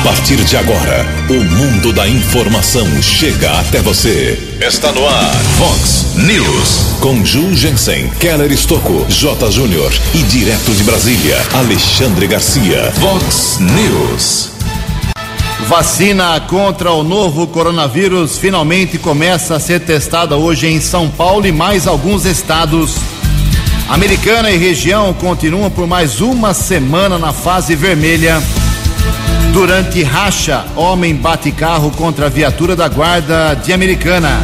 A partir de agora, o mundo da informação chega até você. Está no ar, Fox News. Com Ju Jensen, Keller Estocco, J. Júnior e direto de Brasília, Alexandre Garcia. Fox News. Vacina contra o novo coronavírus finalmente começa a ser testada hoje em São Paulo e mais alguns estados. Americana e região continuam por mais uma semana na fase vermelha. Durante racha, homem bate carro contra a viatura da guarda de Americana.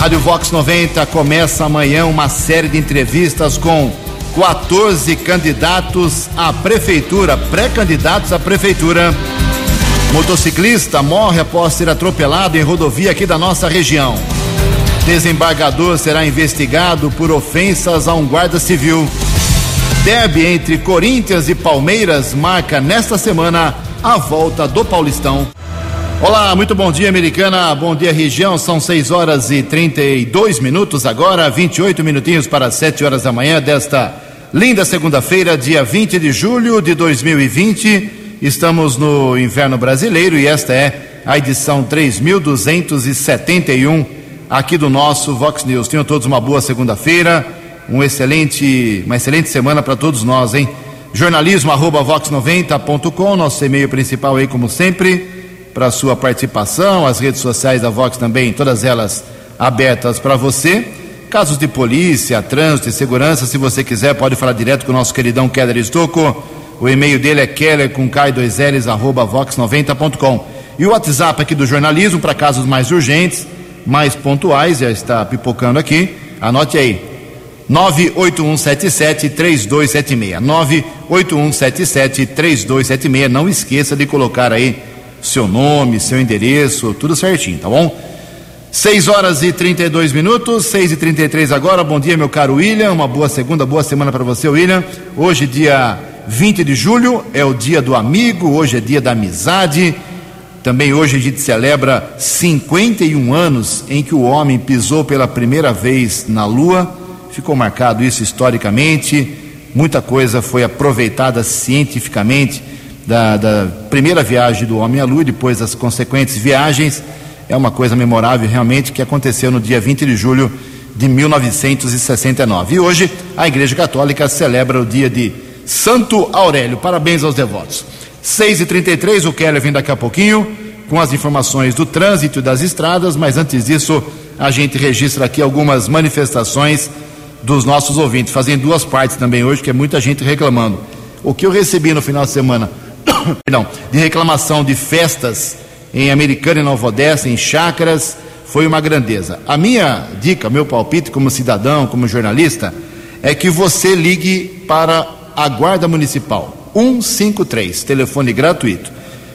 Rádio Vox 90 começa amanhã uma série de entrevistas com 14 candidatos à prefeitura, pré-candidatos à prefeitura. Motociclista morre após ser atropelado em rodovia aqui da nossa região. Desembargador será investigado por ofensas a um guarda civil. Derby entre Corinthians e Palmeiras marca nesta semana a volta do Paulistão. Olá, muito bom dia, americana. Bom dia, região. São 6 horas e 32 minutos agora, 28 minutinhos para 7 horas da manhã desta linda segunda-feira, dia 20 de julho de 2020. Estamos no inverno brasileiro e esta é a edição 3271 aqui do nosso Vox News. Tenham todos uma boa segunda-feira, um excelente, uma excelente semana para todos nós, hein? Jornalismo arroba vox90.com, nosso e-mail principal aí, como sempre, para sua participação, as redes sociais da Vox também, todas elas abertas para você. Casos de polícia, trânsito e segurança, se você quiser, pode falar direto com o nosso queridão Keller Estocco. O e-mail dele é keller com k2ls arroba vox90.com. E o WhatsApp aqui do jornalismo para casos mais urgentes, mais pontuais, já está pipocando aqui. Anote aí. 98177-3276. 98177-3276. Não esqueça de colocar aí seu nome, seu endereço, tudo certinho, tá bom? 6 horas e 32 minutos, 6 e 33 agora. Bom dia, meu caro William. Uma boa segunda, boa semana para você, William. Hoje, dia 20 de julho, é o dia do amigo, hoje é dia da amizade. Também hoje a gente celebra 51 anos em que o homem pisou pela primeira vez na Lua. Ficou marcado isso historicamente. Muita coisa foi aproveitada cientificamente da, da primeira viagem do homem à Lua, depois das consequentes viagens. É uma coisa memorável realmente que aconteceu no dia 20 de julho de 1969. E hoje a Igreja Católica celebra o dia de Santo Aurélio. Parabéns aos devotos. 6h33, o Keller vem daqui a pouquinho com as informações do trânsito e das estradas, mas antes disso, a gente registra aqui algumas manifestações dos nossos ouvintes, fazendo duas partes também hoje, que é muita gente reclamando. O que eu recebi no final de semana, perdão, de reclamação de festas em Americana e Nova Odessa, em chácaras, foi uma grandeza. A minha dica, meu palpite como cidadão, como jornalista, é que você ligue para a Guarda Municipal 153, telefone gratuito.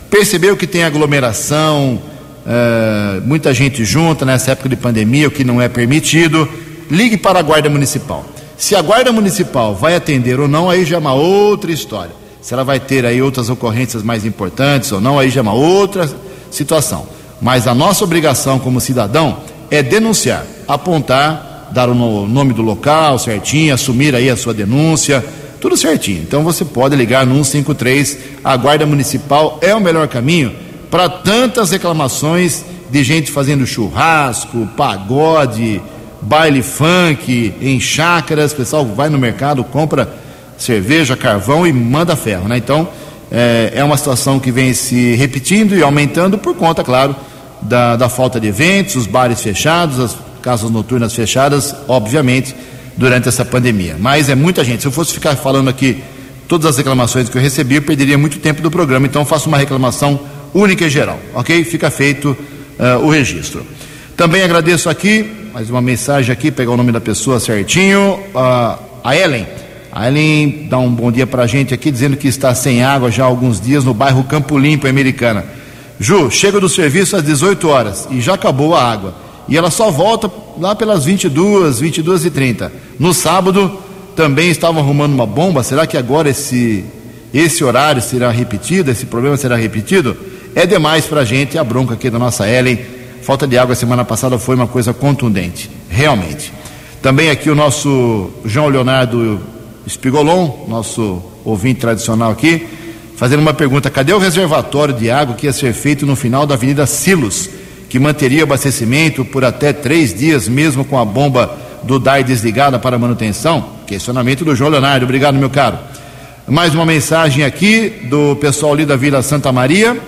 Percebeu que tem aglomeração, uh, muita gente junta nessa época de pandemia, o que não é permitido. Ligue para a Guarda Municipal. Se a Guarda Municipal vai atender ou não, aí já é uma outra história. Se ela vai ter aí outras ocorrências mais importantes ou não, aí já é uma outra situação. Mas a nossa obrigação como cidadão é denunciar, apontar, dar o nome do local certinho, assumir aí a sua denúncia, tudo certinho. Então você pode ligar no 153, a Guarda Municipal é o melhor caminho para tantas reclamações de gente fazendo churrasco, pagode, baile funk, em chácaras, o pessoal vai no mercado, compra cerveja, carvão e manda ferro, né? Então, é, é, uma situação que vem se repetindo e aumentando por conta, claro, da, da falta de eventos, os bares fechados, as casas noturnas fechadas, obviamente, durante essa pandemia. Mas é muita gente. Se eu fosse ficar falando aqui todas as reclamações que eu recebi, eu perderia muito tempo do programa. Então, faço uma reclamação única e geral, ok? Fica feito uh, o registro. Também agradeço aqui, mais uma mensagem aqui, pegar o nome da pessoa certinho, uh, a Ellen. A Ellen dá um bom dia para a gente aqui, dizendo que está sem água já há alguns dias no bairro Campo Limpo, Americana. Ju, chega do serviço às 18 horas e já acabou a água. E ela só volta lá pelas 22, 22 e 30. No sábado também estavam arrumando uma bomba. Será que agora esse, esse horário será repetido? Esse problema será repetido? É demais para a gente a bronca aqui da nossa Ellen. Falta de água semana passada foi uma coisa contundente, realmente. Também aqui o nosso João Leonardo Espigolon, nosso ouvinte tradicional aqui, fazendo uma pergunta: cadê o reservatório de água que ia ser feito no final da Avenida Silos, que manteria abastecimento por até três dias, mesmo com a bomba do DAI desligada para manutenção? Questionamento do João Leonardo. Obrigado, meu caro. Mais uma mensagem aqui do pessoal ali da Vila Santa Maria.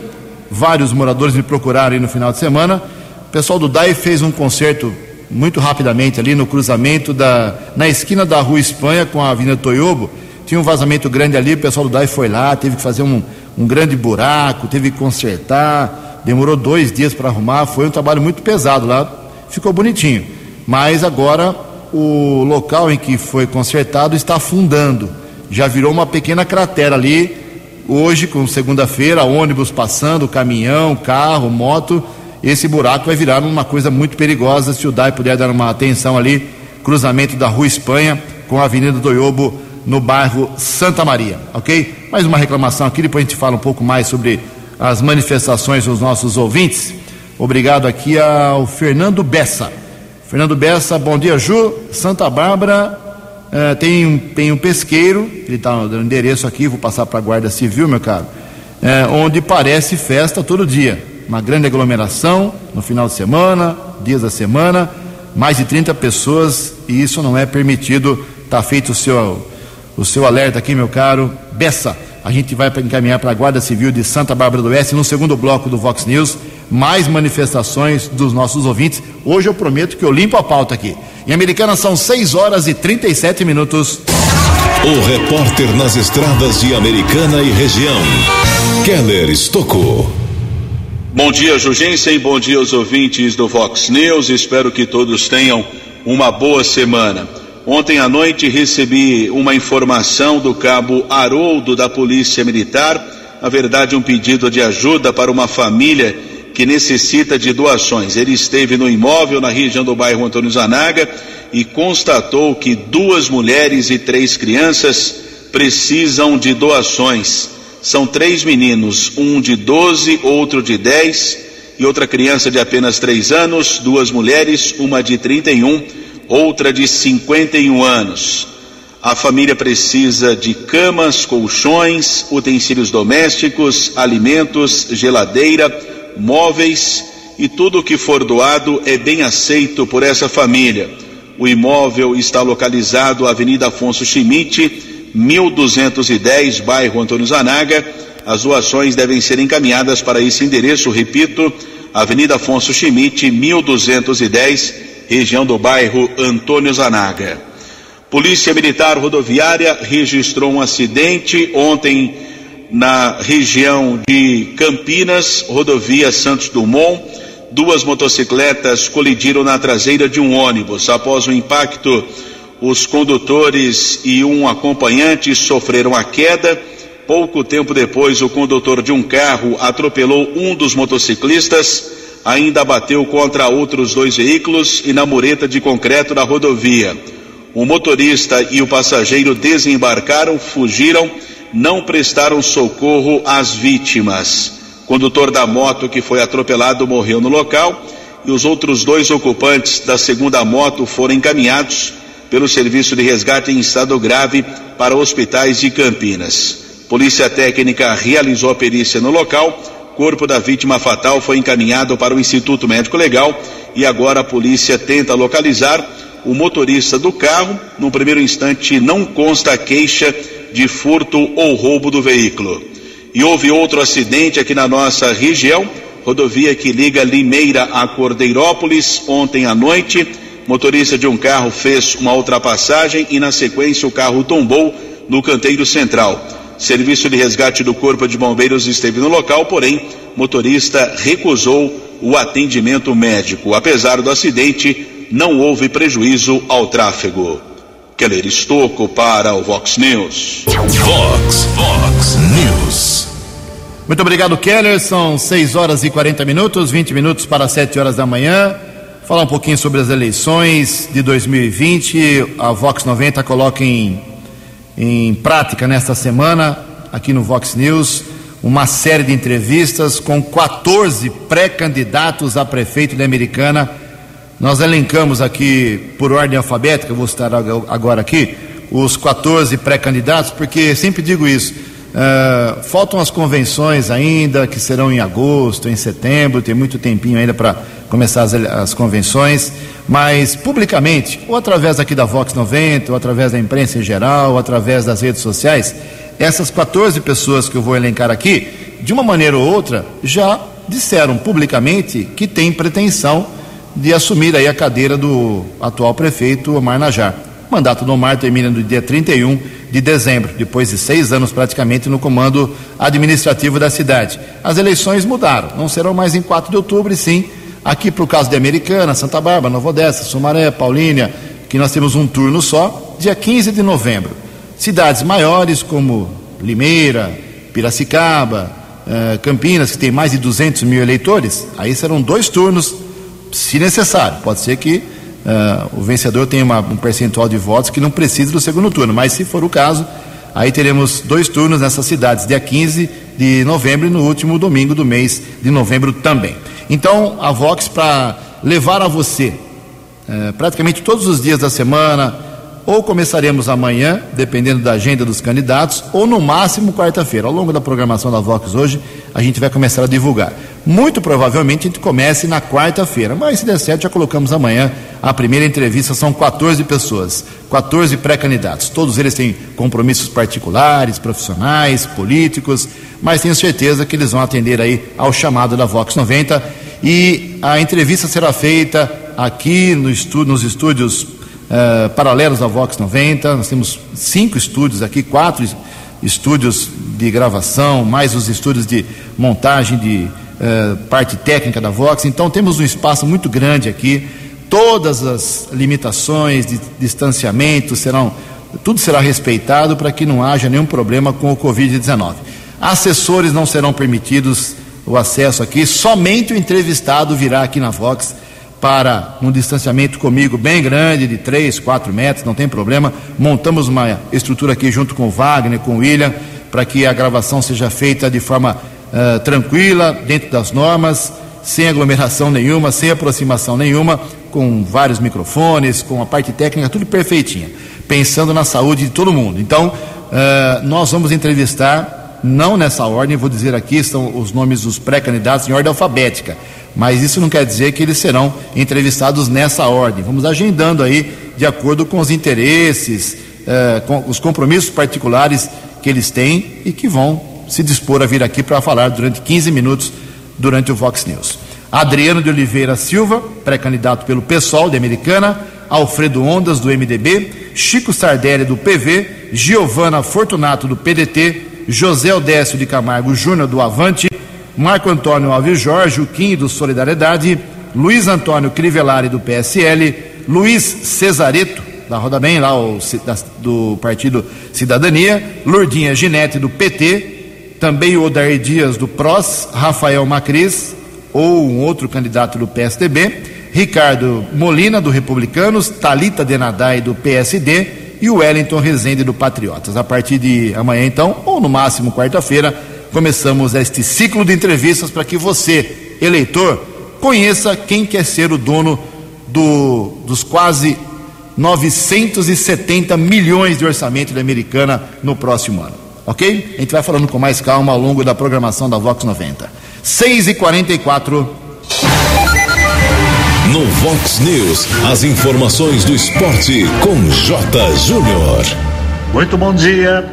Vários moradores me procuraram aí no final de semana. O pessoal do DAI fez um concerto muito rapidamente ali no cruzamento da na esquina da Rua Espanha com a Avenida Toyobo. Tinha um vazamento grande ali, o pessoal do DAI foi lá, teve que fazer um, um grande buraco, teve que consertar, demorou dois dias para arrumar, foi um trabalho muito pesado lá, ficou bonitinho. Mas agora o local em que foi consertado está afundando, já virou uma pequena cratera ali. Hoje, com segunda-feira, ônibus passando, caminhão, carro, moto, esse buraco vai virar uma coisa muito perigosa se o DAI puder dar uma atenção ali, cruzamento da Rua Espanha com a Avenida do Iobo no bairro Santa Maria, ok? Mais uma reclamação aqui, depois a gente fala um pouco mais sobre as manifestações dos nossos ouvintes. Obrigado aqui ao Fernando Bessa. Fernando Bessa, bom dia, Ju. Santa Bárbara eh, tem, um, tem um pesqueiro, ele está no endereço aqui, vou passar para a Guarda Civil, meu caro, eh, onde parece festa todo dia. Uma grande aglomeração no final de semana, dias da semana, mais de 30 pessoas e isso não é permitido. Está feito o seu, o seu alerta aqui, meu caro Bessa. A gente vai encaminhar para a Guarda Civil de Santa Bárbara do Oeste no segundo bloco do Vox News mais manifestações dos nossos ouvintes. Hoje eu prometo que eu limpo a pauta aqui. Em Americana são 6 horas e 37 minutos. O repórter nas estradas de Americana e região, Keller Estocou. Bom dia, Jugensen. Bom dia aos ouvintes do Vox News. Espero que todos tenham uma boa semana. Ontem à noite recebi uma informação do cabo Haroldo da Polícia Militar, na verdade um pedido de ajuda para uma família que necessita de doações. Ele esteve no imóvel na região do bairro Antônio Zanaga e constatou que duas mulheres e três crianças precisam de doações. São três meninos, um de 12, outro de 10 e outra criança de apenas três anos, duas mulheres, uma de 31, outra de 51 anos. A família precisa de camas, colchões, utensílios domésticos, alimentos, geladeira, móveis e tudo o que for doado é bem aceito por essa família. O imóvel está localizado na Avenida Afonso Schmidt, 1210, bairro Antônio Zanaga. As doações devem ser encaminhadas para esse endereço, repito, Avenida Afonso Schmidt, 1210, região do bairro Antônio Zanaga. Polícia Militar Rodoviária registrou um acidente ontem na região de Campinas, rodovia Santos Dumont. Duas motocicletas colidiram na traseira de um ônibus. Após o impacto, os condutores e um acompanhante sofreram a queda. Pouco tempo depois, o condutor de um carro atropelou um dos motociclistas, ainda bateu contra outros dois veículos e na mureta de concreto da rodovia. O motorista e o passageiro desembarcaram, fugiram não prestaram socorro às vítimas. O condutor da moto que foi atropelado morreu no local e os outros dois ocupantes da segunda moto foram encaminhados pelo serviço de resgate em estado grave para hospitais de Campinas. Polícia técnica realizou a perícia no local. Corpo da vítima fatal foi encaminhado para o Instituto Médico Legal e agora a polícia tenta localizar o motorista do carro. No primeiro instante, não consta queixa de furto ou roubo do veículo. E houve outro acidente aqui na nossa região, rodovia que liga Limeira a Cordeirópolis, ontem à noite. Motorista de um carro fez uma ultrapassagem e, na sequência, o carro tombou no canteiro central. Serviço de resgate do Corpo de Bombeiros esteve no local, porém, motorista recusou o atendimento médico. Apesar do acidente, não houve prejuízo ao tráfego. Keller Estocco para o Vox News. Vox, Vox News. Muito obrigado, Keller. São 6 horas e 40 minutos, 20 minutos para 7 horas da manhã. Falar um pouquinho sobre as eleições de 2020. A Vox 90 coloca em, em prática nesta semana, aqui no Vox News, uma série de entrevistas com 14 pré-candidatos a prefeito da Americana nós elencamos aqui, por ordem alfabética, vou citar agora aqui, os 14 pré-candidatos, porque sempre digo isso: Uh, faltam as convenções ainda, que serão em agosto, em setembro, tem muito tempinho ainda para começar as, as, convenções, mas publicamente, ou através aqui da Vox 90, ou através da imprensa em geral, ou através das redes sociais, essas 14 pessoas que eu vou elencar aqui, de uma maneira ou outra, já disseram publicamente que têm pretensão de assumir aí a cadeira do atual prefeito Omar Najar. Mandato do Omar termina no dia 31 de dezembro, depois de seis anos praticamente no comando administrativo da cidade. As eleições mudaram, não serão mais em 4 de outubro, sim aqui para o caso de Americana, Santa Bárbara, Nova Odessa, Sumaré, Paulínia, que nós temos um turno só, dia 15 de novembro. Cidades maiores como Limeira, Piracicaba, eh, Campinas, que tem mais de 200 mil eleitores, aí serão dois turnos, se necessário. Pode ser que uh, o vencedor tenha uma, um percentual de votos que não precise do segundo turno, mas se for o caso, aí teremos dois turnos nessas cidades, dia 15 de novembro e no último domingo do mês de novembro também. Então, a Vox, para levar a você, uh, praticamente todos os dias da semana, ou começaremos amanhã, dependendo da agenda dos candidatos, ou no máximo quarta-feira. Ao longo da programação da Vox hoje, a gente vai começar a divulgar. Muito provavelmente a gente comece na quarta-feira, mas se der certo, já colocamos amanhã a primeira entrevista. São 14 pessoas, 14 pré-candidatos. Todos eles têm compromissos particulares, profissionais, políticos, mas tenho certeza que eles vão atender aí ao chamado da Vox 90. E a entrevista será feita aqui no nos estúdios uh, paralelos à Vox 90. Nós temos cinco estúdios aqui, quatro estúdios de gravação, mais os estúdios de montagem de uh, parte técnica da Vox. Então temos um espaço muito grande aqui. Todas as limitações de distanciamento serão, tudo será respeitado para que não haja nenhum problema com o Covid-19. Assessores não serão permitidos o acesso aqui, somente o entrevistado virá aqui na Vox para um distanciamento comigo bem grande, de 3, 4 metros, não tem problema. Montamos uma estrutura aqui junto com o Wagner, com o William, para que a gravação seja feita de forma uh, tranquila, dentro das normas, sem aglomeração nenhuma, sem aproximação nenhuma, com vários microfones, com a parte técnica, tudo perfeitinha, pensando na saúde de todo mundo. Então, uh, nós vamos entrevistar, não nessa ordem, vou dizer aqui, estão os nomes dos pré-candidatos em ordem alfabética mas isso não quer dizer que eles serão entrevistados nessa ordem. Vamos agendando aí de acordo com os interesses, eh, com os compromissos particulares que eles têm e que vão se dispor a vir aqui para falar durante 15 minutos durante o Vox News. Adriano de Oliveira Silva, pré-candidato pelo PSOL de Americana, Alfredo Ondas do MDB, Chico Sardelli do PV, Giovana Fortunato do PDT, José Odécio de Camargo Júnior do Avante, Marco Antônio Alves Jorge, o Kim do Solidariedade, Luiz Antônio Crivellari do PSL, Luiz Cesareto, da Roda Bem, lá o, da, do Partido Cidadania, Lourdinha Ginete do PT, também o Odair Dias do PROS, Rafael Macris, ou um outro candidato do PSDB, Ricardo Molina do Republicanos, Talita Denadai do PSD e o Wellington Rezende do Patriotas. A partir de amanhã, então, ou no máximo quarta-feira, começamos este ciclo de entrevistas para que você, eleitor, conheça quem quer ser o dono do, dos quase 970 milhões de orçamento da Americana no próximo ano. Ok? A gente vai falando com mais calma ao longo da programação da Vox 90. 6 e 44 No Vox News, as informações do esporte com J. Júnior. Muito bom dia.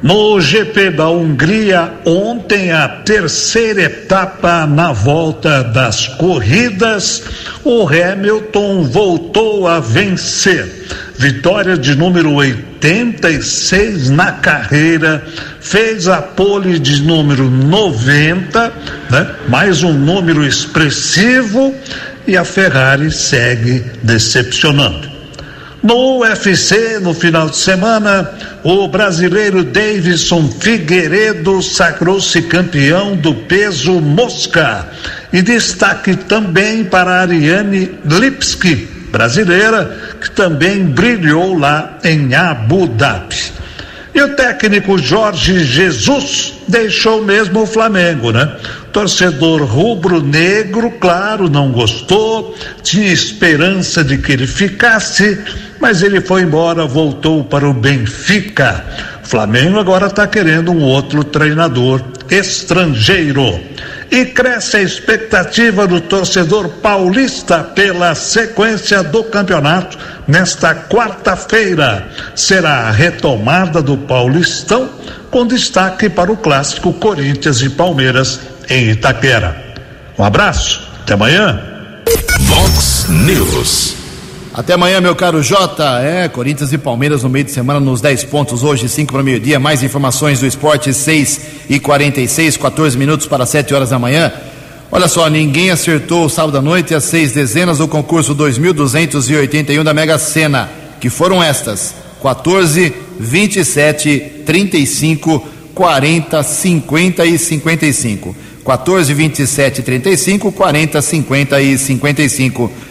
No GP da Hungria, ontem a terceira etapa na volta das corridas, o Hamilton voltou a vencer. Vitória de número 86 na carreira, fez a pole de número 90, né? mais um número expressivo, e a Ferrari segue decepcionando. No UFC, no final de semana, o brasileiro Davidson Figueiredo sagrou-se campeão do peso mosca. E destaque também para Ariane Lipski, brasileira, que também brilhou lá em Abu Dhabi. E o técnico Jorge Jesus deixou mesmo o Flamengo, né? Torcedor rubro-negro, claro, não gostou, tinha esperança de que ele ficasse, mas ele foi embora, voltou para o Benfica. Flamengo agora está querendo um outro treinador estrangeiro. E cresce a expectativa do torcedor paulista pela sequência do campeonato nesta quarta-feira. Será a retomada do Paulistão, com destaque para o clássico Corinthians e Palmeiras em Itaquera. Um abraço, até amanhã. Vox News. Até amanhã, meu caro Jota. É, Corinthians e Palmeiras no meio de semana nos 10 pontos, hoje 5 para o meio-dia. Mais informações do esporte, 6 e 46, 14 minutos para 7 horas da manhã. Olha só, ninguém acertou sábado à noite as seis dezenas do concurso 2281 da Mega Sena, que foram estas: 14, 27, 35, 40, 50 e 55. 14, 27, 35, 40, 50 e 55.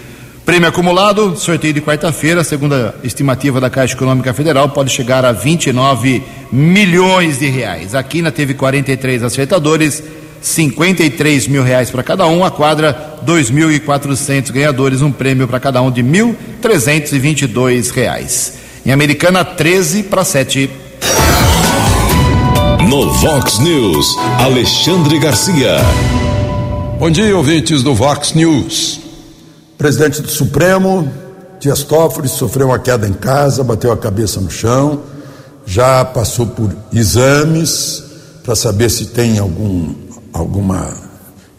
Prêmio acumulado, sorteio de quarta-feira, segundo a estimativa da Caixa Econômica Federal, pode chegar a 29 milhões de reais. A Quina teve 43 acertadores, 53 mil reais para cada um. A quadra, 2.400 ganhadores, um prêmio para cada um de 1.322 reais. Em Americana, 13 para 7. No Vox News, Alexandre Garcia. Bom dia, ouvintes do Vox News. Presidente do Supremo, Dias Toffoli, sofreu uma queda em casa, bateu a cabeça no chão, já passou por exames para saber se tem algum, alguma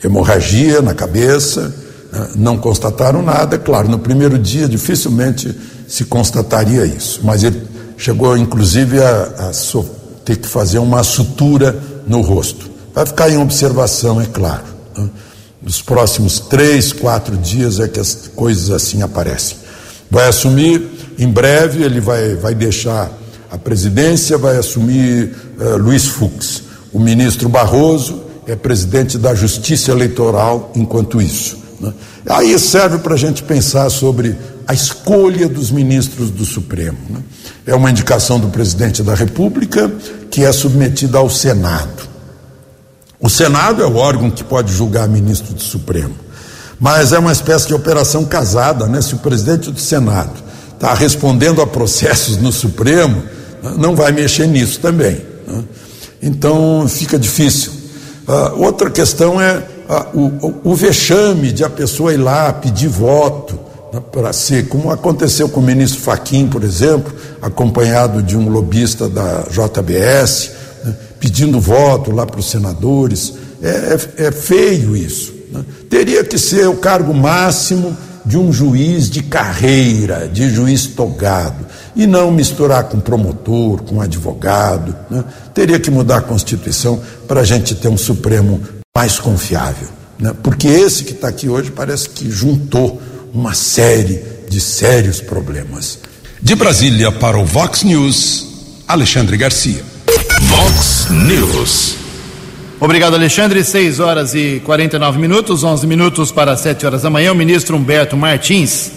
hemorragia na cabeça, né? não constataram nada. Claro, no primeiro dia dificilmente se constataria isso, mas ele chegou inclusive a, a so, ter que fazer uma sutura no rosto. Vai ficar em observação, é claro. Nos próximos três, quatro dias é que as coisas assim aparecem. Vai assumir em breve, ele vai, vai deixar a presidência, vai assumir uh, Luiz Fux. O ministro Barroso é presidente da Justiça Eleitoral enquanto isso. Né? Aí serve para a gente pensar sobre a escolha dos ministros do Supremo. Né? É uma indicação do presidente da República que é submetida ao Senado. O Senado é o órgão que pode julgar ministro do Supremo. Mas é uma espécie de operação casada, né? Se o presidente do Senado está respondendo a processos no Supremo, não vai mexer nisso também. Né? Então fica difícil. Uh, outra questão é uh, o, o, vexame de a pessoa ir lá pedir voto né, para ser, como aconteceu com o ministro Faquim, por exemplo, acompanhado de um lobista da JBS pedindo voto lá para os senadores. É, é, é, feio isso. Né? Teria que ser o cargo máximo de um juiz de carreira, de juiz togado, e não misturar com promotor, com advogado. Né? Teria que mudar a Constituição para a gente ter um Supremo mais confiável. Né? Porque esse que está aqui hoje parece que juntou uma série de sérios problemas. De Brasília para o Vox News, Alexandre Garcia. Vox News. Obrigado, Alexandre. 6 horas e 49 minutos, 11 minutos para 7 horas da manhã. O ministro Humberto Martins,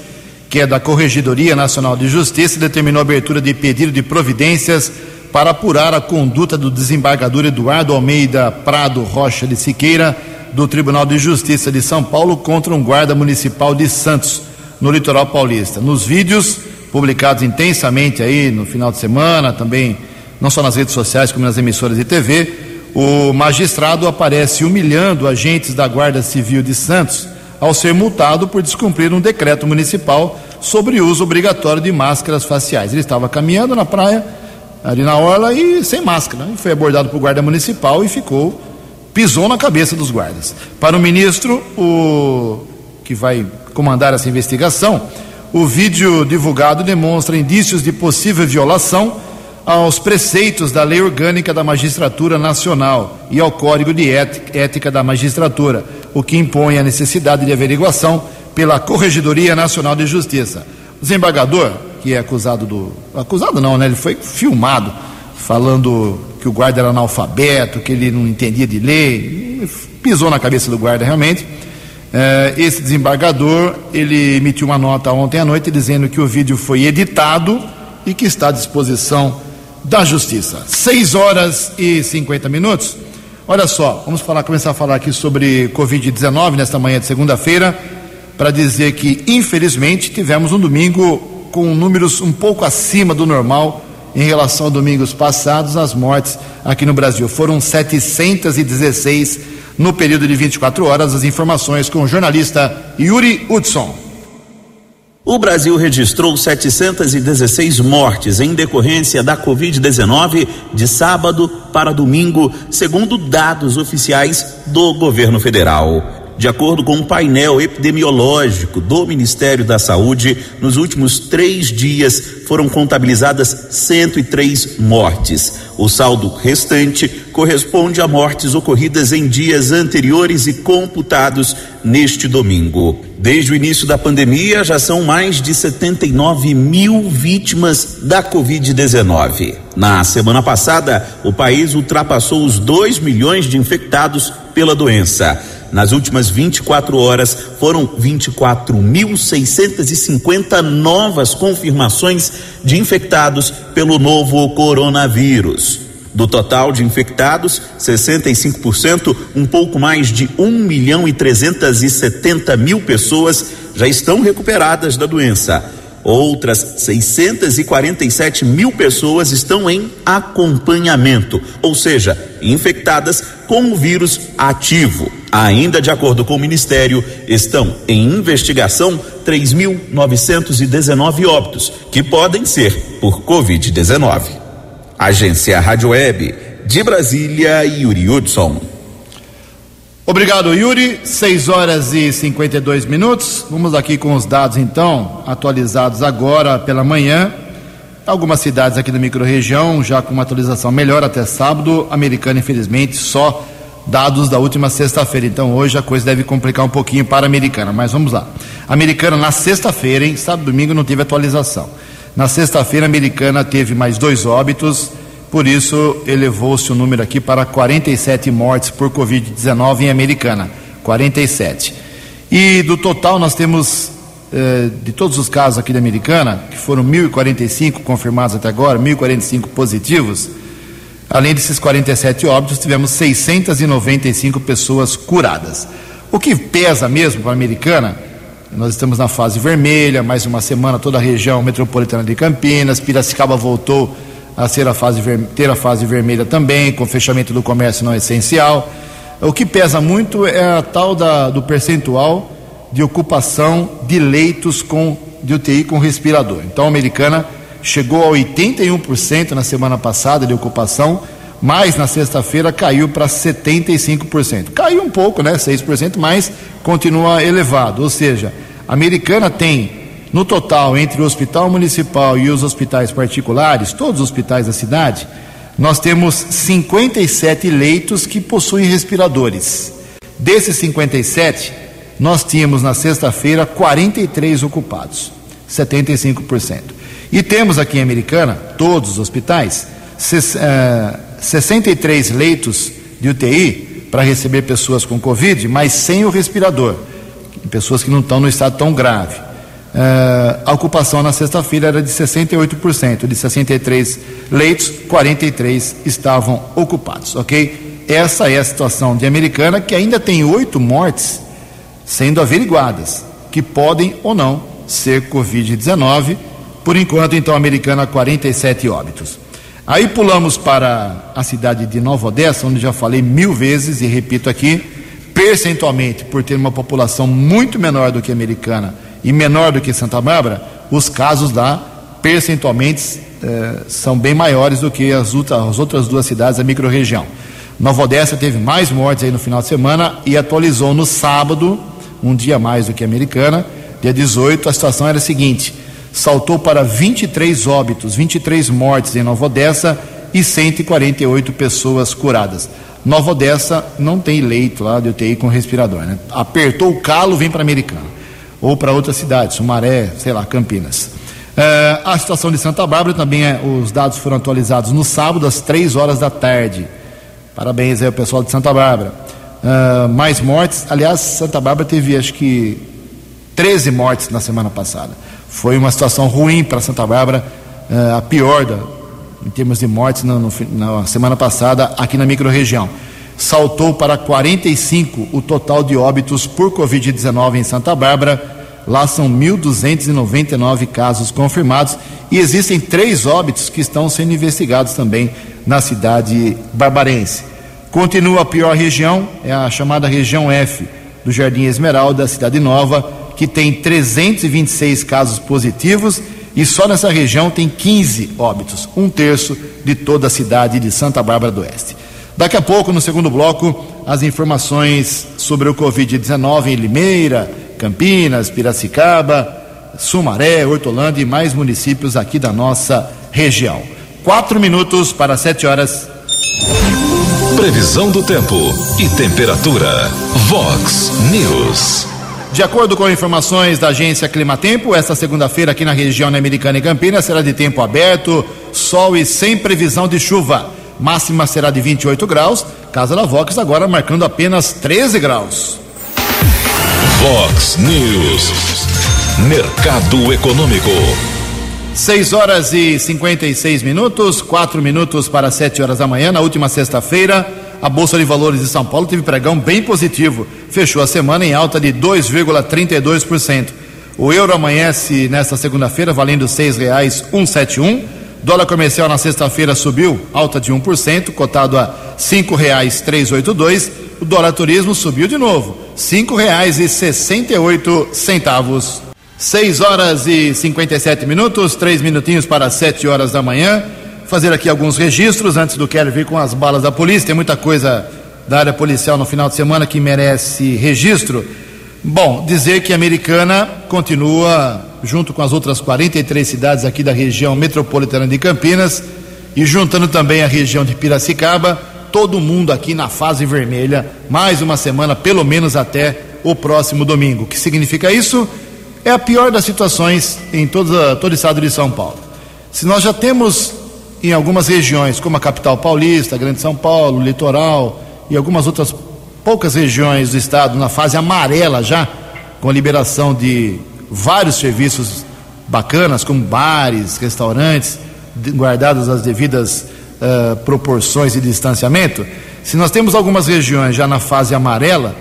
que é da Corregedoria Nacional de Justiça, determinou a abertura de pedido de providências para apurar a conduta do desembargador Eduardo Almeida Prado Rocha de Siqueira, do Tribunal de Justiça de São Paulo, contra um guarda municipal de Santos, no litoral paulista. Nos vídeos publicados intensamente aí no final de semana, também não só nas redes sociais como nas emissoras de TV, o magistrado aparece humilhando agentes da Guarda Civil de Santos ao ser multado por descumprir um decreto municipal sobre uso obrigatório de máscaras faciais. Ele estava caminhando na praia, ali na orla, e sem máscara. E foi abordado por guarda municipal e ficou, pisou na cabeça dos guardas. Para o ministro, o que vai comandar essa investigação, o vídeo divulgado demonstra indícios de possível violação aos preceitos da Lei Orgânica da Magistratura Nacional e ao Código de Ética da Magistratura, o que impõe a necessidade de averiguação pela Corregedoria Nacional de Justiça. O desembargador, que é acusado do. Acusado não, né? Ele foi filmado falando que o guarda era analfabeto, que ele não entendia de lei, pisou na cabeça do guarda realmente. Eh, esse desembargador, ele emitiu uma nota ontem à noite dizendo que o vídeo foi editado e que está à disposição da Justiça. 6 horas e 50 minutos. Olha só, vamos falar, começar a falar aqui sobre Covid-19 nesta manhã de segunda-feira, para dizer que, infelizmente, tivemos um domingo com números um pouco acima do normal em relação a domingos passados, as mortes aqui no Brasil. Foram 716 no período de 24 horas. As informações com o jornalista Yuri Hudson. O Brasil registrou 716 mortes em decorrência da Covid-19 de sábado para domingo, segundo dados oficiais do governo federal. De acordo com um painel epidemiológico do Ministério da Saúde, nos últimos três dias foram contabilizadas 103 mortes. O saldo restante corresponde a mortes ocorridas em dias anteriores e computados neste domingo. Desde o início da pandemia, já são mais de 79 mil vítimas da Covid-19. Na semana passada, o país ultrapassou os 2 milhões de infectados pela doença. Nas últimas 24 horas, foram 24.650 novas confirmações de infectados pelo novo coronavírus. Do total de infectados, 65%, um pouco mais de 1 milhão e 370 mil pessoas já estão recuperadas da doença. Outras 647 mil pessoas estão em acompanhamento, ou seja, infectadas com o vírus ativo. Ainda de acordo com o Ministério, estão em investigação 3.919 óbitos, que podem ser por Covid-19. Agência Rádio Web, de Brasília, Yuri Hudson. Obrigado, Yuri. 6 horas e 52 minutos. Vamos aqui com os dados, então, atualizados agora pela manhã. Algumas cidades aqui da microrregião já com uma atualização melhor até sábado. Americana, infelizmente, só dados da última sexta-feira. Então, hoje a coisa deve complicar um pouquinho para a Americana. Mas vamos lá. Americana, na sexta-feira, hein? Sábado domingo não teve atualização. Na sexta-feira, a Americana teve mais dois óbitos por isso, elevou-se o número aqui para 47 mortes por Covid-19 em Americana. 47. E do total, nós temos, eh, de todos os casos aqui da Americana, que foram 1.045 confirmados até agora, 1.045 positivos, além desses 47 óbitos, tivemos 695 pessoas curadas. O que pesa mesmo para a Americana, nós estamos na fase vermelha, mais uma semana toda a região metropolitana de Campinas, Piracicaba voltou a ser a fase ter a fase vermelha também, com fechamento do comércio não essencial. O que pesa muito é a tal da, do percentual de ocupação de leitos com, de UTI com respirador. Então, a americana chegou a 81% na semana passada de ocupação, mas na sexta-feira caiu para 75%. Caiu um pouco, né? 6%, mas continua elevado. Ou seja, a americana tem no total, entre o hospital municipal e os hospitais particulares, todos os hospitais da cidade, nós temos 57 leitos que possuem respiradores. Desses 57, nós tínhamos na sexta-feira 43 ocupados, 75%. E temos aqui em Americana, todos os hospitais, 63 eh, leitos de UTI para receber pessoas com Covid, mas sem o respirador, pessoas que não estão no estado tão grave. Uh, a ocupação na sexta-feira era de 68%. De 63 leitos, 43 estavam ocupados, ok? Essa é a situação de Americana, que ainda tem oito mortes sendo averiguadas, que podem ou não ser Covid-19. Por enquanto, então, Americana, 47 óbitos. Aí pulamos para a cidade de Nova Odessa, onde já falei mil vezes e repito aqui, percentualmente, por ter uma população muito menor do que a Americana e menor do que Santa Bárbara, os casos lá, percentualmente, eh, são bem maiores do que as, as outras duas cidades da microrregião. Nova Odessa teve mais mortes aí no final de semana e atualizou no sábado, um dia mais do que a americana, dia 18, a situação era a seguinte: saltou para 23 óbitos, 23 mortes em Nova Odessa e 148 pessoas curadas. Nova Odessa não tem leito lá de UTI com respirador, né? Apertou o calo, vem para a americana ou para outra cidade, Sumaré, sei lá, Campinas. É, a situação de Santa Bárbara também, é, os dados foram atualizados no sábado, às três horas da tarde. Parabéns aí ao pessoal de Santa Bárbara. É, mais mortes, aliás, Santa Bárbara teve acho que 13 mortes na semana passada. Foi uma situação ruim para Santa Bárbara, é, a pior da, em termos de mortes no, no, na semana passada aqui na microrregião saltou para 45 o total de óbitos por Covid-19 em Santa Bárbara. Lá são 1.299 casos confirmados e existem três óbitos que estão sendo investigados também na cidade barbarense. Continua a pior região, é a chamada região F do Jardim Esmeralda, cidade nova, que tem 326 casos positivos e só nessa região tem 15 óbitos, um terço de toda a cidade de Santa Bárbara do Oeste. Daqui a pouco, no segundo bloco, as informações sobre o Covid-19 em Limeira, Campinas, Piracicaba, Sumaré, Hortolândia e mais municípios aqui da nossa região. Quatro minutos para sete horas. Previsão do tempo e temperatura. Vox News. De acordo com informações da agência Climatempo, esta segunda-feira aqui na região americana e Campinas será de tempo aberto, sol e sem previsão de chuva. Máxima será de 28 graus. Casa da Vox agora marcando apenas 13 graus. Vox News. Mercado Econômico. 6 horas e 56 minutos, 4 minutos para 7 horas da manhã. Na última sexta-feira, a Bolsa de Valores de São Paulo teve pregão bem positivo. Fechou a semana em alta de 2,32%. O euro amanhece nesta segunda-feira valendo R$ 6,171. Dólar comercial na sexta-feira subiu, alta de 1%, cotado a R$ 5,382. O dólar turismo subiu de novo, R$ 5,68. 6 horas e 57 minutos, três minutinhos para 7 horas da manhã. Fazer aqui alguns registros antes do Kelly vir com as balas da polícia. Tem muita coisa da área policial no final de semana que merece registro. Bom, dizer que a Americana continua, junto com as outras 43 cidades aqui da região metropolitana de Campinas, e juntando também a região de Piracicaba, todo mundo aqui na fase vermelha, mais uma semana, pelo menos até o próximo domingo. O que significa isso? É a pior das situações em todo, o estado de São Paulo. Se nós já temos em algumas regiões, como a capital paulista, Grande São Paulo, Litoral e algumas outras poucas regiões do estado na fase amarela já, com a liberação de vários serviços bacanas, como bares, restaurantes, guardadas as devidas uh, proporções de distanciamento. Se nós temos algumas regiões já na fase amarela,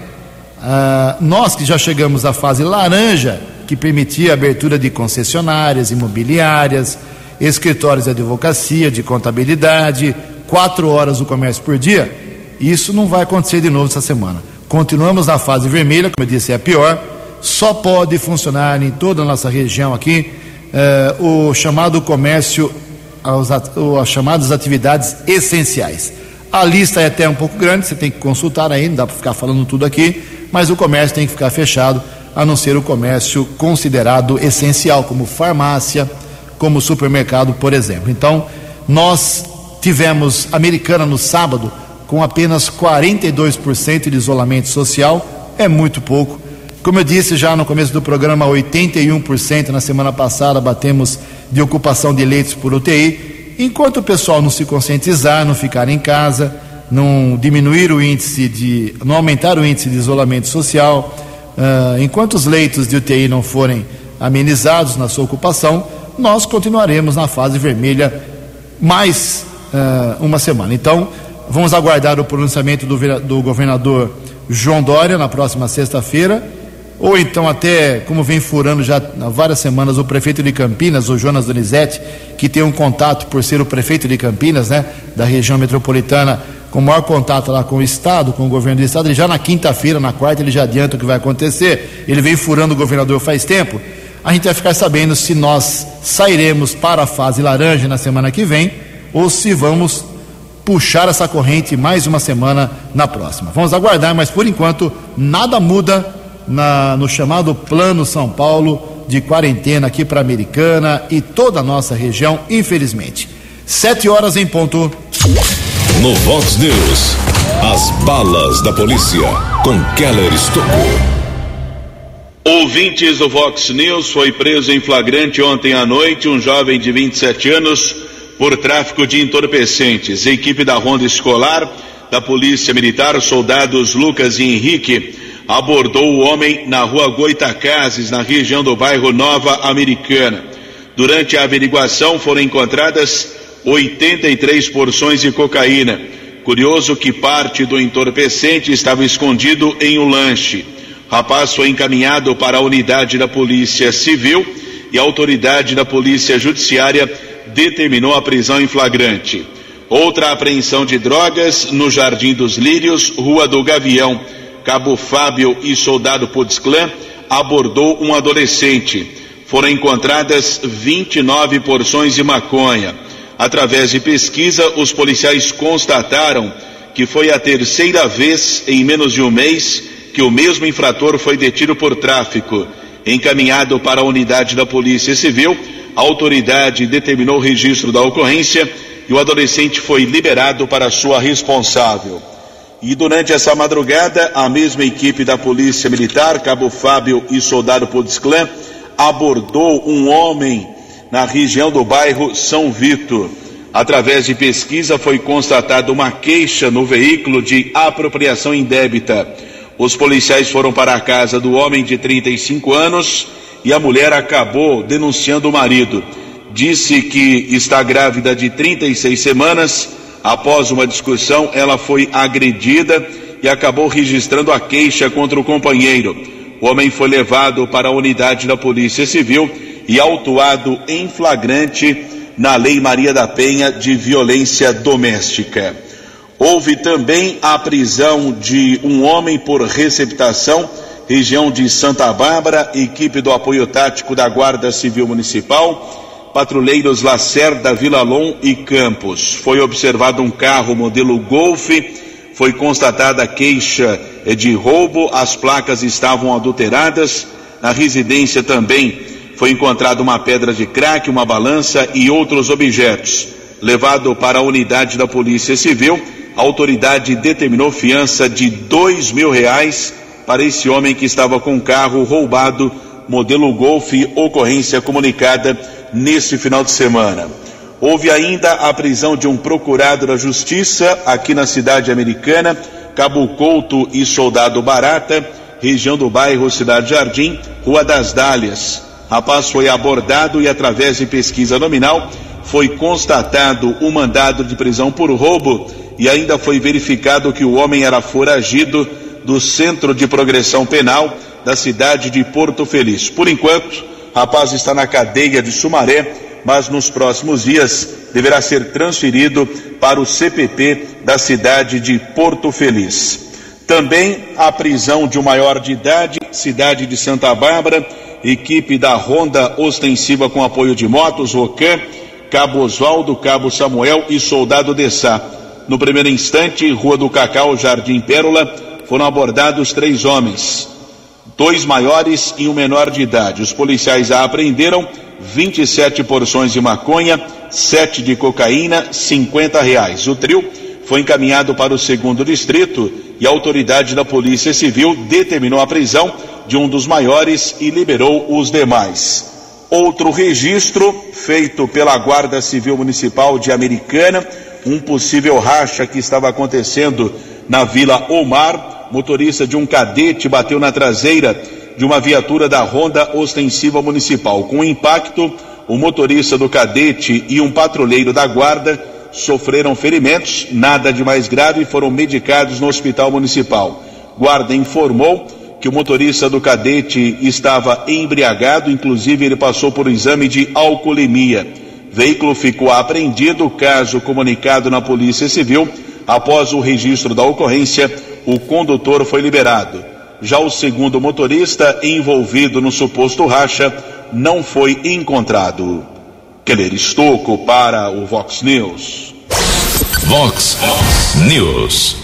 uh, nós que já chegamos à fase laranja, que permitia a abertura de concessionárias imobiliárias, escritórios de advocacia, de contabilidade, quatro horas do comércio por dia, isso não vai acontecer de novo essa semana. Continuamos na fase vermelha, como eu disse, é a pior. Só pode funcionar em toda a nossa região aqui eh, o chamado comércio, as, as chamadas atividades essenciais. A lista é até um pouco grande, você tem que consultar aí, não dá para ficar falando tudo aqui, mas o comércio tem que ficar fechado, a não ser o comércio considerado essencial, como farmácia, como supermercado, por exemplo. Então, nós tivemos Americana no sábado com apenas 42% de isolamento social, é muito pouco. Como eu disse já no começo do programa, 81% na semana passada batemos de ocupação de leitos por UTI. Enquanto o pessoal não se conscientizar, não ficar em casa, não diminuir o índice de, não aumentar o índice de isolamento social, uh, enquanto os leitos de UTI não forem amenizados na sua ocupação, nós continuaremos na fase vermelha mais uh, uma semana. Então, Vamos aguardar o pronunciamento do, do governador João Dória na próxima sexta-feira, ou então até, como vem furando já há várias semanas, o prefeito de Campinas, o Jonas Donizete, que tem um contato por ser o prefeito de Campinas, né, da região metropolitana, com maior contato lá com o Estado, com o governo do Estado, ele já na quinta-feira, na quarta, ele já adianta o que vai acontecer, ele vem furando o governador faz tempo, a gente vai ficar sabendo se nós sairemos para a fase laranja na semana que vem, ou se vamos puxar essa corrente mais uma semana na próxima. Vamos aguardar, mas por enquanto nada muda na, no chamado Plano São Paulo de quarentena aqui para a Americana e toda a nossa região, infelizmente. Sete horas em ponto. No Vox News, as balas da polícia com Keller Estocou. Ouvintes do Vox News, foi preso em flagrante ontem à noite um jovem de 27 anos por tráfico de entorpecentes. Equipe da Ronda Escolar, da Polícia Militar, soldados Lucas e Henrique, abordou o homem na rua Goitacazes, na região do bairro Nova Americana. Durante a averiguação foram encontradas 83 porções de cocaína. Curioso que parte do entorpecente estava escondido em um lanche. rapaz foi encaminhado para a unidade da Polícia Civil e a autoridade da Polícia Judiciária determinou a prisão em flagrante. Outra apreensão de drogas no Jardim dos Lírios, Rua do Gavião. Cabo Fábio e soldado Putzclã abordou um adolescente. Foram encontradas 29 porções de maconha. Através de pesquisa, os policiais constataram que foi a terceira vez em menos de um mês que o mesmo infrator foi detido por tráfico. Encaminhado para a unidade da Polícia Civil, a autoridade determinou o registro da ocorrência e o adolescente foi liberado para sua responsável. E durante essa madrugada, a mesma equipe da Polícia Militar, Cabo Fábio e Soldado Podesclã, abordou um homem na região do bairro São Vito. Através de pesquisa, foi constatada uma queixa no veículo de apropriação indébita. Os policiais foram para a casa do homem de 35 anos e a mulher acabou denunciando o marido disse que está grávida de 36 semanas. Após uma discussão, ela foi agredida e acabou registrando a queixa contra o companheiro. O homem foi levado para a unidade da Polícia Civil e autuado em flagrante na Lei Maria da Penha de violência doméstica. Houve também a prisão de um homem por receptação, região de Santa Bárbara, equipe do apoio tático da Guarda Civil Municipal patrulheiros Lacerda, Vilalon e Campos. Foi observado um carro modelo Golf, foi constatada queixa de roubo, as placas estavam adulteradas. Na residência também foi encontrada uma pedra de crack, uma balança e outros objetos. Levado para a unidade da Polícia Civil, a autoridade determinou fiança de dois mil reais para esse homem que estava com o carro roubado, modelo Golf, ocorrência comunicada neste final de semana. Houve ainda a prisão de um procurado da Justiça aqui na cidade americana, Cabo Couto e Soldado Barata, região do bairro Cidade Jardim, Rua das Dálias. Rapaz foi abordado e, através de pesquisa nominal, foi constatado o um mandado de prisão por roubo e ainda foi verificado que o homem era foragido do Centro de Progressão Penal da cidade de Porto Feliz. Por enquanto, rapaz está na cadeia de Sumaré, mas nos próximos dias deverá ser transferido para o CPP da cidade de Porto Feliz. Também a prisão de um maior de idade, cidade de Santa Bárbara, equipe da Ronda Ostensiva com apoio de motos, Rocan, Cabo Oswaldo, Cabo Samuel e Soldado Dessá. No primeiro instante, Rua do Cacau, Jardim Pérola, foram abordados três homens dois maiores e um menor de idade. Os policiais a apreenderam 27 porções de maconha, 7 de cocaína, 50 reais. O trio foi encaminhado para o segundo distrito e a autoridade da Polícia Civil determinou a prisão de um dos maiores e liberou os demais. Outro registro feito pela Guarda Civil Municipal de Americana, um possível racha que estava acontecendo na Vila Omar, motorista de um cadete bateu na traseira de uma viatura da Ronda Ostensiva Municipal. Com o impacto, o motorista do cadete e um patrulheiro da guarda sofreram ferimentos, nada de mais grave, foram medicados no hospital municipal. Guarda informou que o motorista do cadete estava embriagado, inclusive ele passou por um exame de alcoolemia. Veículo ficou apreendido, caso comunicado na Polícia Civil. Após o registro da ocorrência, o condutor foi liberado. Já o segundo motorista envolvido no suposto racha não foi encontrado. Keller Estocco para o Vox News. Vox News.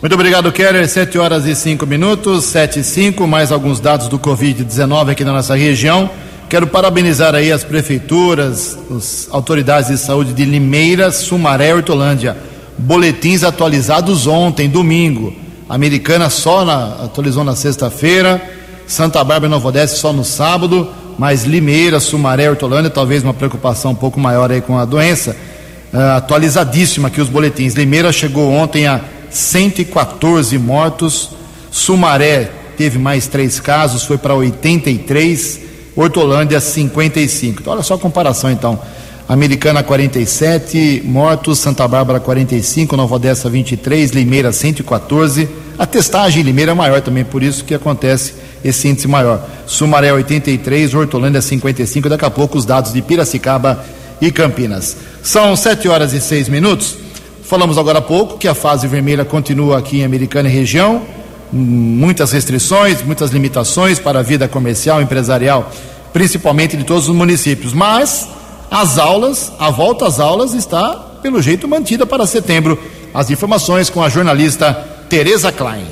Muito obrigado, Keller. 7 horas e 5 minutos, 7 e 5, mais alguns dados do Covid-19 aqui na nossa região. Quero parabenizar aí as prefeituras, as autoridades de saúde de Limeira, Sumaré e Hortolândia boletins atualizados ontem, domingo. Americana só na, atualizou na sexta-feira, Santa Bárbara e Nova Odessa só no sábado, mas Limeira, Sumaré, Hortolândia, talvez uma preocupação um pouco maior aí com a doença. Uh, atualizadíssima aqui os boletins. Limeira chegou ontem a 114 mortos, Sumaré teve mais três casos, foi para 83, Hortolândia 55. Então, olha só a comparação então. Americana 47 mortos, Santa Bárbara 45, Nova Odessa 23, Limeira 114, A testagem em Limeira é maior também, por isso que acontece esse índice maior. Sumaré 83, Hortolândia 55, daqui a pouco os dados de Piracicaba e Campinas. São 7 horas e 6 minutos. Falamos agora há pouco que a fase vermelha continua aqui em Americana e região, muitas restrições, muitas limitações para a vida comercial, empresarial, principalmente de todos os municípios, mas as aulas, a volta às aulas está, pelo jeito, mantida para setembro. As informações com a jornalista Tereza Klein.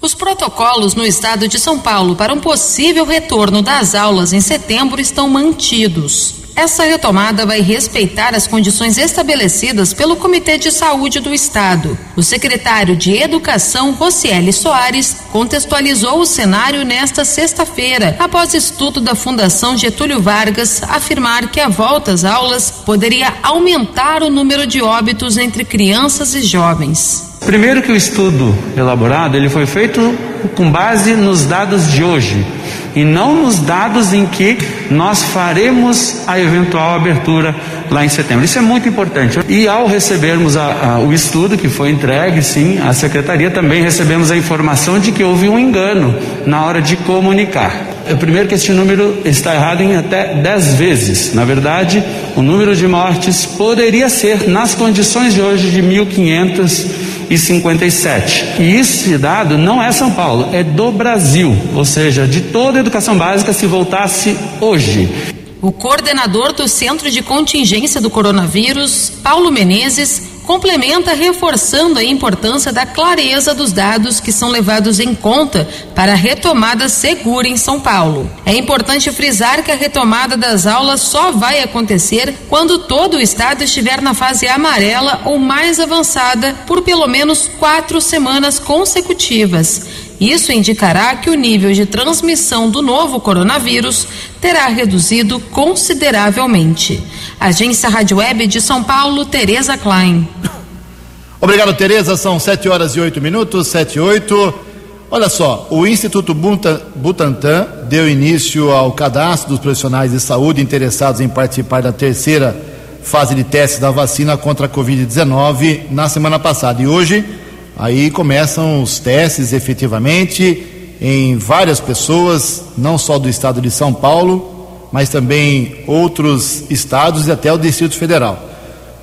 Os protocolos no estado de São Paulo para um possível retorno das aulas em setembro estão mantidos. Essa retomada vai respeitar as condições estabelecidas pelo Comitê de Saúde do Estado. O secretário de Educação, Rocieli Soares, contextualizou o cenário nesta sexta-feira, após estudo da Fundação Getúlio Vargas afirmar que a volta às aulas poderia aumentar o número de óbitos entre crianças e jovens. Primeiro que o estudo elaborado, ele foi feito com base nos dados de hoje e não nos dados em que nós faremos a eventual abertura lá em setembro. Isso é muito importante. E ao recebermos a, a, o estudo que foi entregue, sim, à secretaria, também recebemos a informação de que houve um engano na hora de comunicar. Primeiro que este número está errado em até 10 vezes. Na verdade, o número de mortes poderia ser, nas condições de hoje, de 1.500 e 57. E esse dado não é São Paulo, é do Brasil, ou seja, de toda a educação básica se voltasse hoje. O coordenador do Centro de Contingência do Coronavírus, Paulo Menezes, complementa reforçando a importância da clareza dos dados que são levados em conta para a retomada segura em São Paulo. É importante frisar que a retomada das aulas só vai acontecer quando todo o estado estiver na fase amarela ou mais avançada por pelo menos quatro semanas consecutivas. Isso indicará que o nível de transmissão do novo coronavírus terá reduzido consideravelmente. Agência Rádio Web de São Paulo, Tereza Klein. Obrigado, Tereza. São 7 horas e 8 minutos, 7 e 8. Olha só, o Instituto Butantan deu início ao cadastro dos profissionais de saúde interessados em participar da terceira fase de testes da vacina contra a Covid-19 na semana passada. E hoje, aí começam os testes efetivamente em várias pessoas, não só do estado de São Paulo, mas também outros estados e até o Distrito Federal.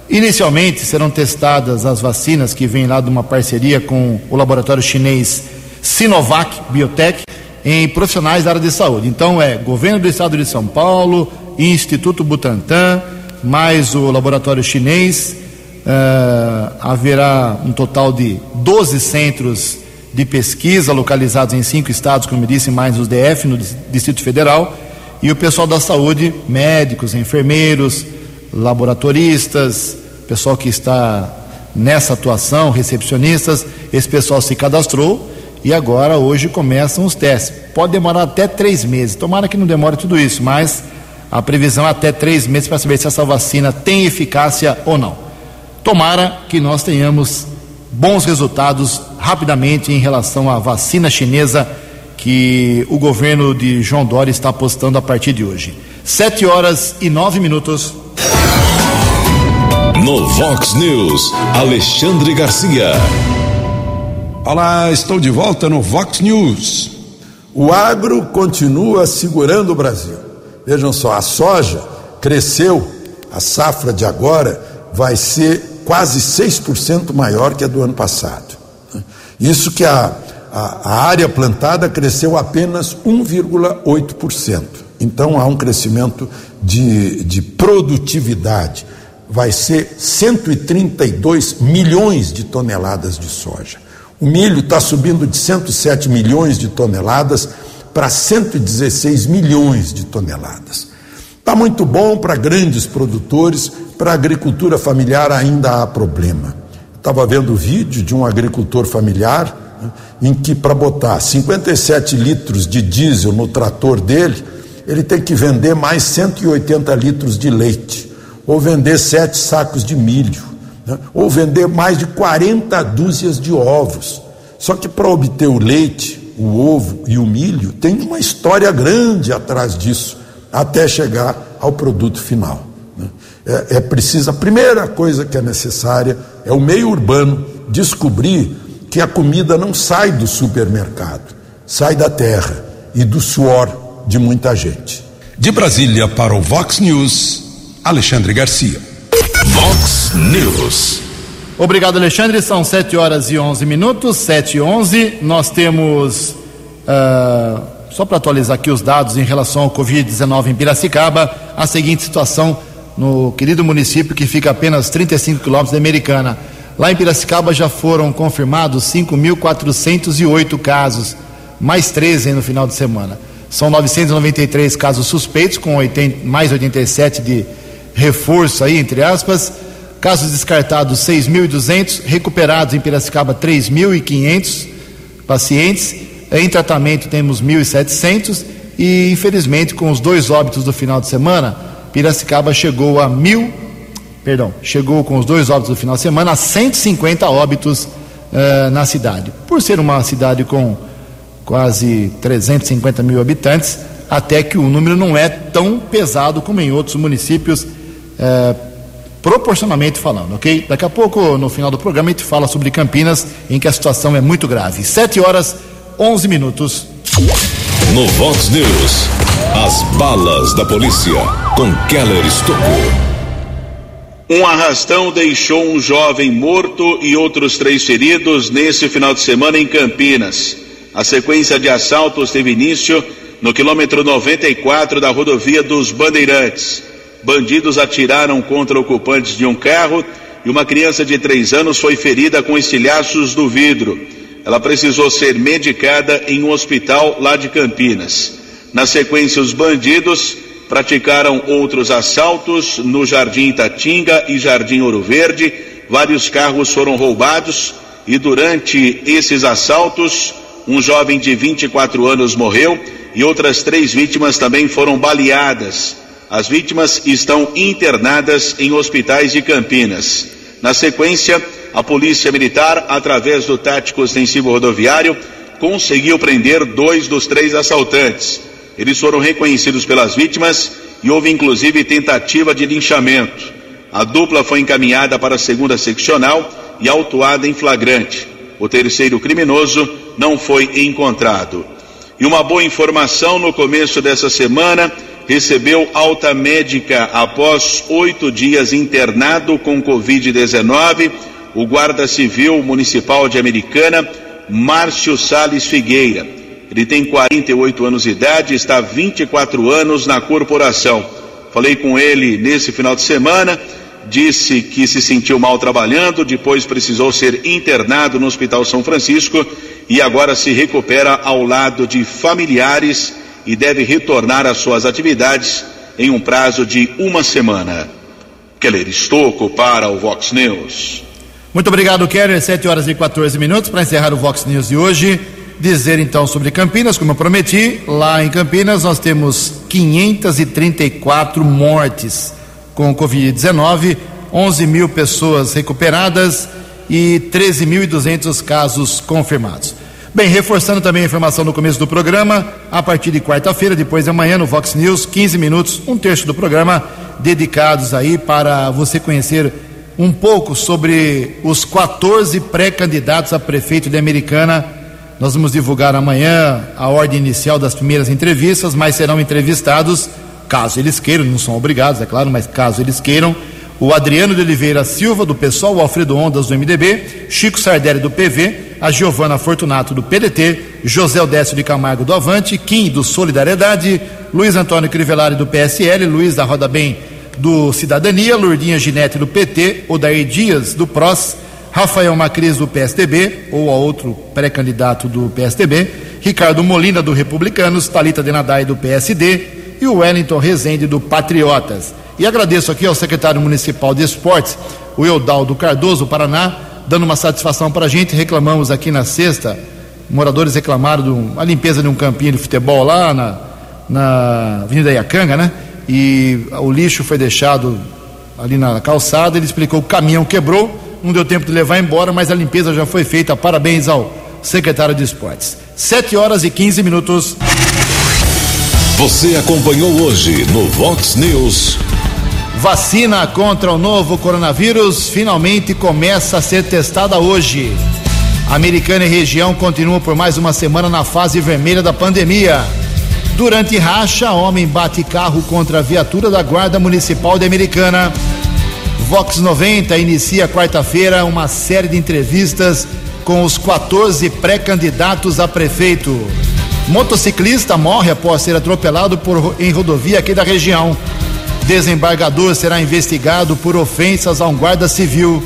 Inicialmente serão testadas as vacinas que vêm lá de uma parceria com o laboratório chinês Sinovac Biotech em profissionais da área de saúde. Então é governo do estado de São Paulo, Instituto Butantan, mais o laboratório chinês. Uh, haverá um total de 12 centros de pesquisa localizados em cinco estados, como eu disse, mais os DF no Distrito Federal e o pessoal da saúde, médicos, enfermeiros, laboratoristas, pessoal que está nessa atuação, recepcionistas, esse pessoal se cadastrou e agora hoje começam os testes. Pode demorar até três meses. Tomara que não demore tudo isso, mas a previsão é até três meses para saber se essa vacina tem eficácia ou não. Tomara que nós tenhamos bons resultados rapidamente em relação à vacina chinesa que o governo de João Dória está apostando a partir de hoje. Sete horas e nove minutos. No Vox News, Alexandre Garcia. Olá, estou de volta no Vox News. O agro continua segurando o Brasil. Vejam só, a soja cresceu, a safra de agora vai ser quase 6% maior que a do ano passado. Isso que a a, a área plantada cresceu apenas 1,8%. Então há um crescimento de, de produtividade. Vai ser 132 milhões de toneladas de soja. O milho está subindo de 107 milhões de toneladas para 116 milhões de toneladas. Está muito bom para grandes produtores, para a agricultura familiar ainda há problema. Estava vendo o vídeo de um agricultor familiar em que para botar 57 litros de diesel no trator dele, ele tem que vender mais 180 litros de leite, ou vender sete sacos de milho, né? ou vender mais de 40 dúzias de ovos. Só que para obter o leite, o ovo e o milho, tem uma história grande atrás disso, até chegar ao produto final. Né? É, é preciso, a primeira coisa que é necessária é o meio urbano descobrir porque a comida não sai do supermercado, sai da terra e do suor de muita gente. De Brasília para o Vox News, Alexandre Garcia. Vox News. Obrigado, Alexandre. São 7 horas e 11 minutos, 7 e 11. Nós temos, uh, só para atualizar aqui os dados em relação ao Covid-19 em Piracicaba, a seguinte situação no querido município que fica apenas 35 quilômetros da Americana. Lá em Piracicaba já foram confirmados 5.408 casos, mais 13 no final de semana. São 993 casos suspeitos, com 80, mais 87 de reforço aí, entre aspas. Casos descartados 6.200, recuperados em Piracicaba 3.500 pacientes. Em tratamento temos 1.700 e, infelizmente, com os dois óbitos do final de semana, Piracicaba chegou a mil, perdão, chegou com os dois óbitos do final de semana a 150 óbitos uh, na cidade. Por ser uma cidade com quase 350 mil habitantes, até que o número não é tão pesado como em outros municípios, uh, proporcionalmente falando, ok? Daqui a pouco, no final do programa, a gente fala sobre Campinas, em que a situação é muito grave. 7 horas 11 minutos. No Vox News, as balas da polícia com Keller Estocou. Um arrastão deixou um jovem morto e outros três feridos nesse final de semana em Campinas. A sequência de assaltos teve início no quilômetro 94 da rodovia dos Bandeirantes. Bandidos atiraram contra ocupantes de um carro e uma criança de três anos foi ferida com estilhaços do vidro. Ela precisou ser medicada em um hospital lá de Campinas. Na sequência, os bandidos praticaram outros assaltos no Jardim Itatinga e Jardim Ouro Verde. Vários carros foram roubados e durante esses assaltos, um jovem de 24 anos morreu e outras três vítimas também foram baleadas. As vítimas estão internadas em hospitais de Campinas. Na sequência, a Polícia Militar, através do tático extensivo rodoviário, conseguiu prender dois dos três assaltantes. Eles foram reconhecidos pelas vítimas e houve inclusive tentativa de linchamento. A dupla foi encaminhada para a segunda seccional e autuada em flagrante. O terceiro criminoso não foi encontrado. E uma boa informação no começo dessa semana: recebeu alta médica após oito dias internado com Covid-19 o guarda civil municipal de Americana, Márcio Sales Figueira. Ele tem 48 anos de idade, está 24 anos na corporação. Falei com ele nesse final de semana, disse que se sentiu mal trabalhando, depois precisou ser internado no Hospital São Francisco e agora se recupera ao lado de familiares e deve retornar às suas atividades em um prazo de uma semana. Keller Estocco para o Vox News. Muito obrigado, Keller. 7 horas e 14 minutos para encerrar o Vox News de hoje. Dizer então sobre Campinas, como eu prometi, lá em Campinas nós temos 534 mortes com Covid-19, 11 mil pessoas recuperadas e 13.200 casos confirmados. Bem, reforçando também a informação no começo do programa, a partir de quarta-feira, depois de amanhã, no Vox News, 15 minutos, um terço do programa, dedicados aí para você conhecer um pouco sobre os 14 pré-candidatos a prefeito de Americana. Nós vamos divulgar amanhã a ordem inicial das primeiras entrevistas, mas serão entrevistados, caso eles queiram, não são obrigados, é claro, mas caso eles queiram, o Adriano de Oliveira Silva, do PSOL, o Alfredo Ondas, do MDB, Chico Sardelli, do PV, a Giovana Fortunato, do PDT, José Odécio de Camargo, do Avante, Kim, do Solidariedade, Luiz Antônio Crivellari, do PSL, Luiz da Roda Bem, do Cidadania, Lourdinha Ginete do PT, Odair Dias do PROS, Rafael Macris do PSDB, ou a outro pré-candidato do PSDB, Ricardo Molina do Republicanos, Talita Denadai do PSD e o Wellington Rezende do Patriotas. E agradeço aqui ao secretário municipal de esportes, o Eudaldo Cardoso, Paraná, dando uma satisfação para a gente. Reclamamos aqui na sexta, moradores reclamaram a limpeza de um campinho de futebol lá na, na Avenida Iacanga, né? e o lixo foi deixado ali na calçada. Ele explicou que o caminhão quebrou, não deu tempo de levar embora, mas a limpeza já foi feita. Parabéns ao secretário de Esportes. 7 horas e 15 minutos. Você acompanhou hoje no Vox News. Vacina contra o novo coronavírus finalmente começa a ser testada hoje. Americana e região continuam por mais uma semana na fase vermelha da pandemia. Durante racha, homem bate carro contra a viatura da Guarda Municipal de Americana. Vox 90 inicia quarta-feira uma série de entrevistas com os 14 pré-candidatos a prefeito. Motociclista morre após ser atropelado por, em rodovia aqui da região. Desembargador será investigado por ofensas a um guarda civil.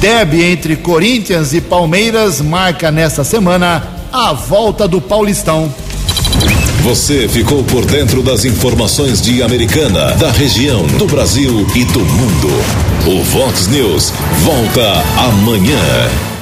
Derby entre Corinthians e Palmeiras marca nesta semana a volta do Paulistão. Você ficou por dentro das informações de Americana, da região, do Brasil e do mundo. O Vox News volta amanhã.